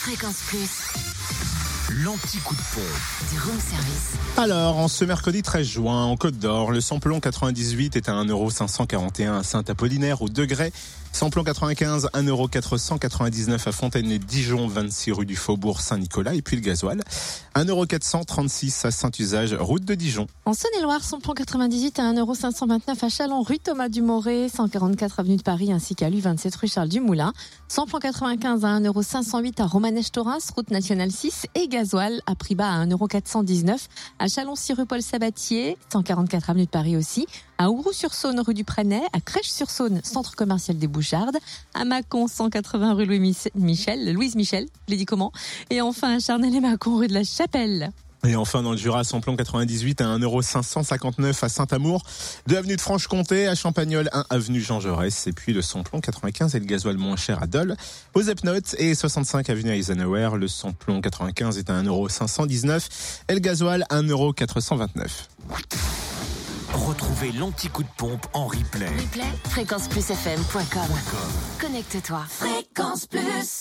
Fréquence Plus. L'anti-coup de pompe. Du room service. Alors, en ce mercredi 13 juin, en Côte d'Or, le samplon 98 est à 1,541€ à Saint-Apollinaire au degré. Samplon 95, 1,499€ à Fontaine-les-Dijon, 26 rue du Faubourg Saint-Nicolas. Et puis le gasoil, 1,436€ à Saint-Usage, route de Dijon. En Saône-et-Loire, samplon 98 à 1,529€ à Chalon, rue Thomas Dumoré, 144 avenue de Paris, ainsi qu'à l'U27 rue Charles Dumoulin. Samplon 95 à 1,508€ à Romanèche-Toras, route nationale 6. Et gasoil à prix bas à 1,419€ à Chalon-6 rue Paul Sabatier, 144 avenue de Paris aussi. À Ouroux-sur-Saône, rue du Prenay, à Crèche-sur-Saône, centre commercial des Bouchardes, à Mâcon, 180 rue Louis Michel, Louise Michel, je l'ai dit comment, et enfin à Charnel et Mâcon, rue de la Chapelle. Et enfin, dans le Jura, samplon 98 à 1,559€ à Saint-Amour, 2 avenue de Franche-Comté, à Champagnol, 1 avenue Jean Jaurès, et puis le samplon 95 et le gasoil moins cher à Dole, aux Epnotes et 65 avenue Eisenhower, le samplon 95 est à 1,519€ et le gasoil 1,429€. Retrouvez l'anti-coup de pompe en replay. Replay, fréquenceplusfm.com. Connecte-toi. Fréquence Plus.